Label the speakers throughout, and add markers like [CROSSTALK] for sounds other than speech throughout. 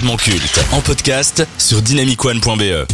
Speaker 1: culte en podcast sur dynamicone.be.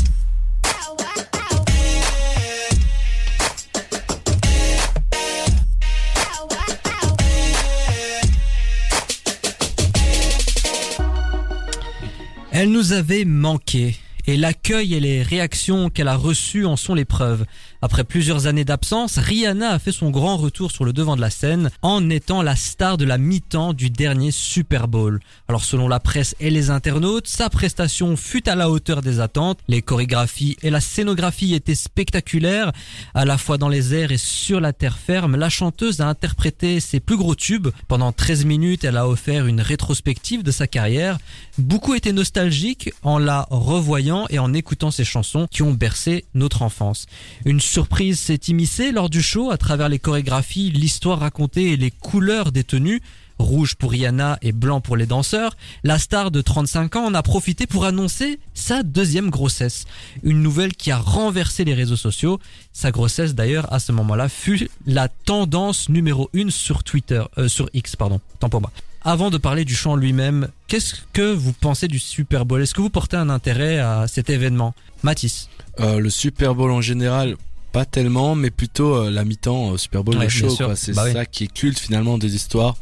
Speaker 2: Elle nous avait manqué. Et l'accueil et les réactions qu'elle a reçues en sont les preuves. Après plusieurs années d'absence, Rihanna a fait son grand retour sur le devant de la scène en étant la star de la mi-temps du dernier Super Bowl. Alors selon la presse et les internautes, sa prestation fut à la hauteur des attentes. Les chorégraphies et la scénographie étaient spectaculaires, à la fois dans les airs et sur la terre ferme. La chanteuse a interprété ses plus gros tubes. Pendant 13 minutes, elle a offert une rétrospective de sa carrière. Beaucoup étaient nostalgiques en la revoyant et en écoutant ses chansons qui ont bercé notre enfance. Une surprise s'est immiscée lors du show à travers les chorégraphies, l'histoire racontée et les couleurs des tenues. Rouge pour Rihanna et blanc pour les danseurs, la star de 35 ans en a profité pour annoncer sa deuxième grossesse. Une nouvelle qui a renversé les réseaux sociaux. Sa grossesse d'ailleurs à ce moment-là fut la tendance numéro une sur Twitter, euh, sur X pardon, tant pour moi. Avant de parler du chant lui-même, qu'est-ce que vous pensez du Super Bowl? Est-ce que vous portez un intérêt à cet événement? Mathis
Speaker 3: Euh, le Super Bowl en général, pas tellement, mais plutôt euh, la mi-temps euh, Super Bowl,
Speaker 2: Ouais,
Speaker 3: le show. C'est
Speaker 2: Bah oui.
Speaker 3: ça qui est culte finalement des histoires.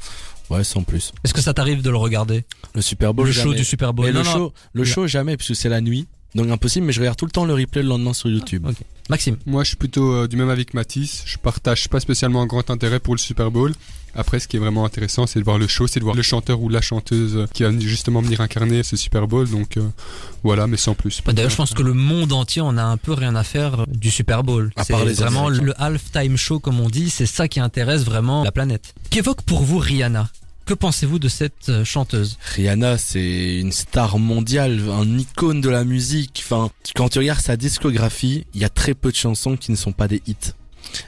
Speaker 3: Ouais, sans plus.
Speaker 2: Est-ce que ça t'arrive de le regarder?
Speaker 3: Le Super Bowl,
Speaker 2: Le show du Super Bowl
Speaker 3: le
Speaker 2: Non, non.
Speaker 3: show, le show jamais, puisque c'est la nuit. Donc impossible, mais je regarde tout le temps le replay le lendemain sur YouTube.
Speaker 2: Ok. Maxime
Speaker 4: Moi, je suis plutôt euh, du même avec Matisse. Je partage pas spécialement un grand intérêt pour le Super Bowl. Après, ce qui est vraiment intéressant, c'est de voir le show, c'est de voir le chanteur ou la chanteuse euh, qui va justement venir incarner ce Super Bowl. Donc euh, voilà, mais sans plus.
Speaker 2: Bah, D'ailleurs, je pense que le monde entier en a un peu rien à faire du Super Bowl.
Speaker 3: À
Speaker 2: C'est
Speaker 3: part les
Speaker 2: vraiment le halftime show, comme on dit, c'est ça qui intéresse vraiment la planète. Qu'évoque pour vous Rihanna? Que pensez-vous de cette euh, chanteuse?
Speaker 3: Rihanna, c'est une star mondiale, un icône de la musique. Enfin, quand tu regardes sa discographie, il y a très peu de chansons qui ne sont pas des hits.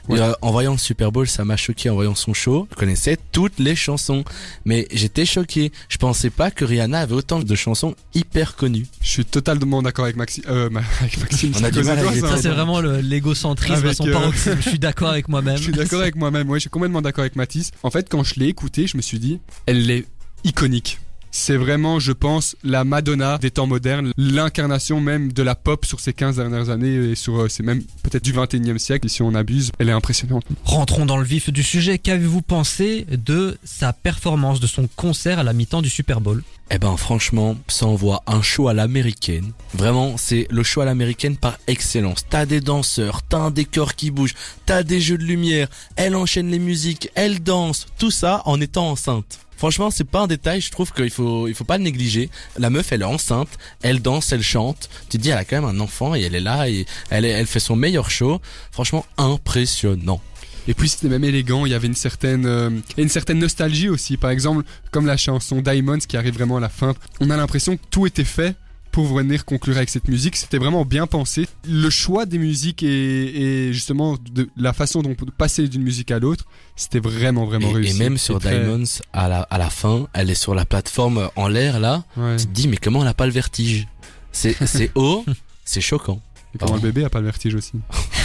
Speaker 4: Ouais.
Speaker 3: Euh, en voyant le Super Bowl, ça m'a choqué en voyant son show. Je connaissais toutes les chansons, mais j'étais choqué. Je pensais pas que Rihanna avait autant de chansons hyper connues.
Speaker 4: Je suis totalement d'accord avec, Maxi euh, avec Maxime.
Speaker 3: On a
Speaker 4: c'est
Speaker 3: du mal avec
Speaker 4: ça
Speaker 2: Ça, c'est vraiment le- l'égocentrisme à son
Speaker 4: euh,
Speaker 2: paroxysme. Je suis d'accord avec moi-même. [LAUGHS]
Speaker 4: Je suis d'accord avec moi-même, ouais, je suis complètement d'accord avec Mathis. En fait, quand je l'ai écouté, je me suis dit, elle est iconique. C'est vraiment, je pense, la Madonna des temps modernes, l'incarnation même de la pop sur ces 15 dernières années et sur, euh, c'est même peut-être du 21e siècle, si on abuse. Elle est impressionnante.
Speaker 2: Rentrons dans le vif du sujet. Qu'avez-vous pensé de sa performance, de son concert à la mi-temps du Super Bowl?
Speaker 3: Eh ben franchement, ça envoie un show à l'américaine. Vraiment, c'est le show à l'américaine par excellence. T'as des danseurs, t'as un décor qui bouge, t'as des jeux de lumière, elle enchaîne les musiques, elle danse, tout ça en étant enceinte. Franchement, c'est pas un détail, je trouve qu'il faut, il faut pas le négliger. La meuf, elle est enceinte, elle danse, elle chante. Tu te dis, elle a quand même un enfant et elle est là et elle, elle fait son meilleur show. Franchement, impressionnant.
Speaker 4: Et puis c'était même élégant, il y avait une certaine, euh, une certaine nostalgie aussi. Par exemple, comme la chanson Diamonds qui arrive vraiment à la fin, on a l'impression que tout était fait pour venir conclure avec cette musique. C'était vraiment bien pensé. Le choix des musiques et, et justement de la façon dont on peut passer d'une musique à l'autre, c'était vraiment vraiment
Speaker 3: Et,
Speaker 4: réussi.
Speaker 3: et même sur
Speaker 4: très-
Speaker 3: Diamonds, à la, à la fin, elle est sur la plateforme en l'air là.
Speaker 4: Ouais.
Speaker 3: Tu te dis, mais comment elle a pas le vertige? C'est c'est haut, [LAUGHS] c'est choquant.
Speaker 4: Et comment le bébé a pas le vertige aussi.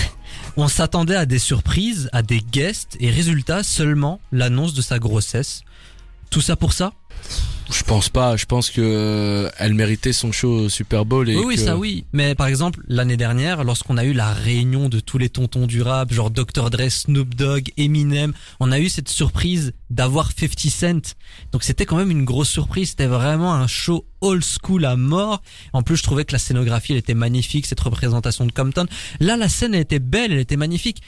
Speaker 4: [LAUGHS]
Speaker 2: On s'attendait à des surprises, à des guests, et résultat, seulement l'annonce de sa grossesse. Tout ça pour ça?
Speaker 3: Je pense pas, je pense que euh, elle méritait son show au Super Bowl et
Speaker 2: Oui,
Speaker 3: que-
Speaker 2: ça oui. Mais par exemple, l'année dernière, lorsqu'on a eu la réunion de tous les tontons du rap, genre Dr. Dre, Snoop Dogg, Eminem, on a eu cette surprise d'avoir 50 Cent. Donc c'était quand même une grosse surprise. C'était vraiment un show old school à mort. En plus, je trouvais que la scénographie, elle était magnifique, cette représentation de Compton. Là, la scène, elle était belle, elle était magnifique.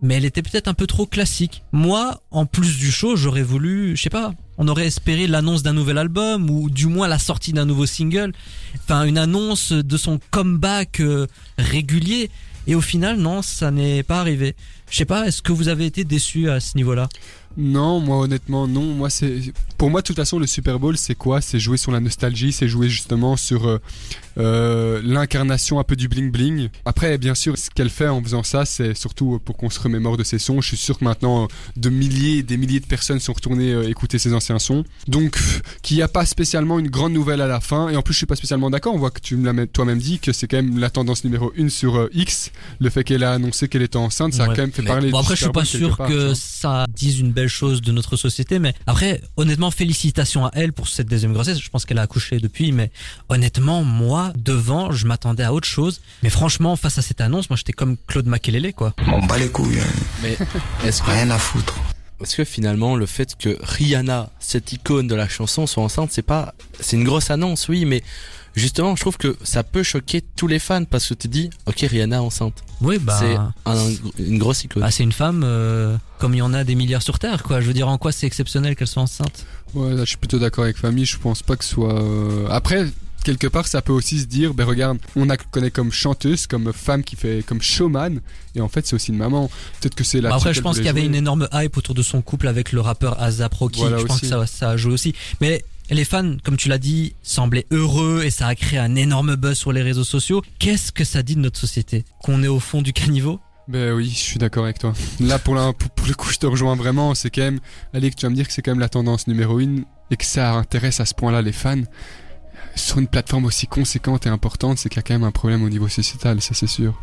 Speaker 2: Mais elle était peut-être un peu trop classique. Moi, en plus du show, j'aurais voulu, je sais pas, on aurait espéré l'annonce d'un nouvel album ou du moins la sortie d'un nouveau single. Enfin, une annonce de son comeback euh, régulier. Et au final, non, ça n'est pas arrivé. Je sais pas, est-ce que vous avez été déçu à ce niveau-là?
Speaker 4: Non, moi honnêtement non. Moi c'est pour moi de toute façon le Super Bowl c'est quoi? C'est jouer sur la nostalgie, c'est jouer justement sur euh, euh, l'incarnation un peu du bling bling. Après bien sûr ce qu'elle fait en faisant ça c'est surtout pour qu'on se remémore de ses sons. Je suis sûr que maintenant de milliers et des milliers de personnes sont retournées euh, écouter ses anciens sons. Donc qu'il n'y a pas spécialement une grande nouvelle à la fin. Et en plus je suis pas spécialement d'accord. On voit que tu me l'as même- toi-même dit que c'est quand même la tendance numéro une sur X. Le fait qu'elle a annoncé qu'elle était enceinte, ça a quand même fait
Speaker 3: Mais
Speaker 4: parler.
Speaker 2: Bon après, je suis pas sûr
Speaker 4: part,
Speaker 2: que ça dise une belles choses de notre société. Mais après, honnêtement, félicitations à elle pour cette deuxième grossesse. Je pense qu'elle a accouché depuis, mais honnêtement, moi, devant, je m'attendais à autre chose. Mais franchement, face à cette annonce, moi, j'étais comme Claude Makelele, quoi.
Speaker 5: On bat les couilles, hein.
Speaker 3: Mais est-ce que,
Speaker 5: rien à foutre.
Speaker 3: est-ce que finalement le fait que Rihanna, cette icône de la chanson, soit enceinte, c'est pas, c'est une grosse annonce, oui, mais justement, je trouve que ça peut choquer tous les fans parce que tu dis, ok, Rihanna enceinte,
Speaker 2: Oui, bah.
Speaker 3: c'est un- une grosse icône.
Speaker 2: Bah, c'est une femme euh, comme il y en a des milliards sur Terre, quoi. Je veux dire, en quoi c'est exceptionnel qu'elle soit enceinte?
Speaker 4: Ouais, là, je suis plutôt d'accord avec Famille. Je pense pas que ce soit. euh, Après, quelque part, ça peut aussi se dire, ben regarde, on la connaît comme chanteuse, comme femme qui fait comme showman, et en fait, c'est aussi une maman. Peut-être que c'est la.
Speaker 2: Bah, Après, je pense qu'il y avait une énorme hype autour de son couple avec le rappeur Azap Rocky.
Speaker 4: Voilà
Speaker 2: je pense que ça, ça a joué aussi. Mais les fans, comme tu l'as dit, semblaient heureux et ça a créé un énorme buzz sur les réseaux sociaux. Qu'est-ce que ça dit de notre société? Qu'on est au fond du caniveau?
Speaker 4: Ben oui, je suis d'accord avec toi. Là, pour, la- pour, pour le coup, je te rejoins vraiment. C'est quand même. Allez, que tu vas me dire que c'est quand même la tendance numéro une et que ça intéresse à ce point-là les fans. Sur une plateforme aussi conséquente et importante, c'est qu'il y a quand même un problème au niveau sociétal, ça c'est sûr.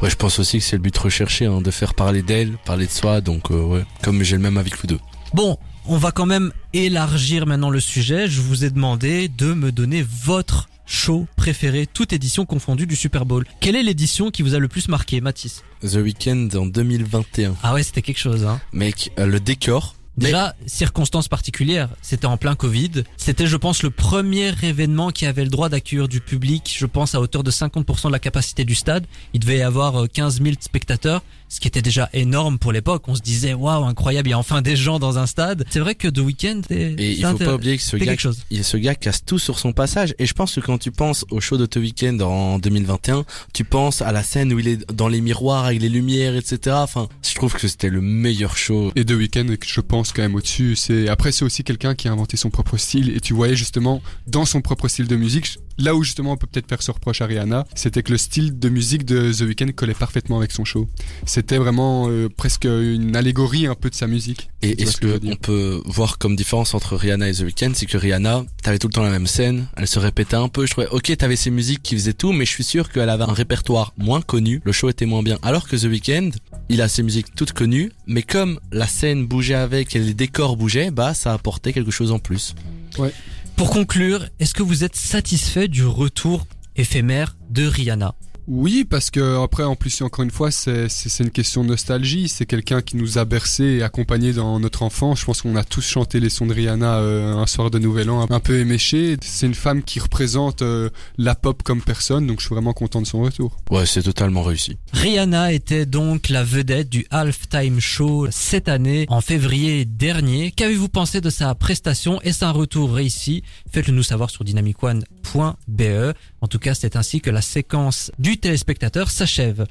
Speaker 3: Ouais, je pense aussi que c'est le but recherché, hein, de faire parler d'elle, parler de soi, donc euh, ouais, comme j'ai le même avis que vous deux.
Speaker 2: Bon, on va quand même élargir maintenant le sujet. Je vous ai demandé de me donner votre show préféré, toute édition confondue du Super Bowl. Quelle est l'édition qui vous a le plus marqué, Mathis?
Speaker 3: The Weeknd en 2021.
Speaker 2: Ah ouais, c'était quelque chose, hein.
Speaker 3: Mec, euh, le décor. mais-
Speaker 2: Déjà, circonstances particulières, c'était en plein Covid. C'était, je pense, le premier événement qui avait le droit d'accueillir du public, je pense, à hauteur de 50% de la capacité du stade. Il devait y avoir euh, 15 000 spectateurs, ce qui était déjà énorme pour l'époque. On se disait, waouh, incroyable, il y a enfin des gens dans un stade. C'est vrai que The Weeknd, est-
Speaker 3: Et il faut pas oublier que ce gars,
Speaker 2: chose.
Speaker 3: il- ce gars casse tout sur son passage. Et je pense que quand tu penses au show de The Weeknd en 2021, tu penses à la scène où il est dans les miroirs avec les lumières, etc. Enfin, je trouve que c'était le meilleur show.
Speaker 4: Et The Weeknd, je pense quand même au-dessus. C'est après c'est aussi quelqu'un qui a inventé son propre style et tu voyais justement dans son propre style de musique. Là où justement on peut peut-être faire ce reproche à Rihanna, c'était que le style de musique de The Weeknd collait parfaitement avec son show. C'était vraiment euh, presque une allégorie un peu de sa musique.
Speaker 3: Et est-ce
Speaker 4: ce que
Speaker 3: peut voir comme différence entre Rihanna et The Weeknd, c'est que Rihanna, t'avais tout le temps la même scène, elle se répétait un peu. Je trouvais, ok, t'avais ses musiques qui faisaient tout, mais je suis sûr qu'elle avait un répertoire moins connu, le show était moins bien. Alors que The Weeknd, il a ses musiques toutes connues, mais comme la scène bougeait avec et les décors bougeaient, bah ça apportait quelque chose en plus.
Speaker 2: Pour conclure, est-ce que vous êtes satisfait du retour éphémère de Rihanna?
Speaker 4: Oui, parce que après, en plus, encore une fois, c'est une question de nostalgie. C'est quelqu'un qui nous a bercé et accompagné dans notre enfance. Je pense qu'on a tous chanté les sons de Rihanna euh, un soir de Nouvel An, un peu éméché. C'est une femme qui représente euh, la pop comme personne, donc je suis vraiment content de son retour.
Speaker 3: Ouais, c'est totalement réussi.
Speaker 2: Rihanna était donc la vedette du Halftime Show cette année, en février dernier. Qu'avez-vous pensé de sa prestation Est-ce un retour réussi Faites-le nous savoir sur dynamicone.be. En tout cas, c'est ainsi que la séquence du téléspectateur s'achève.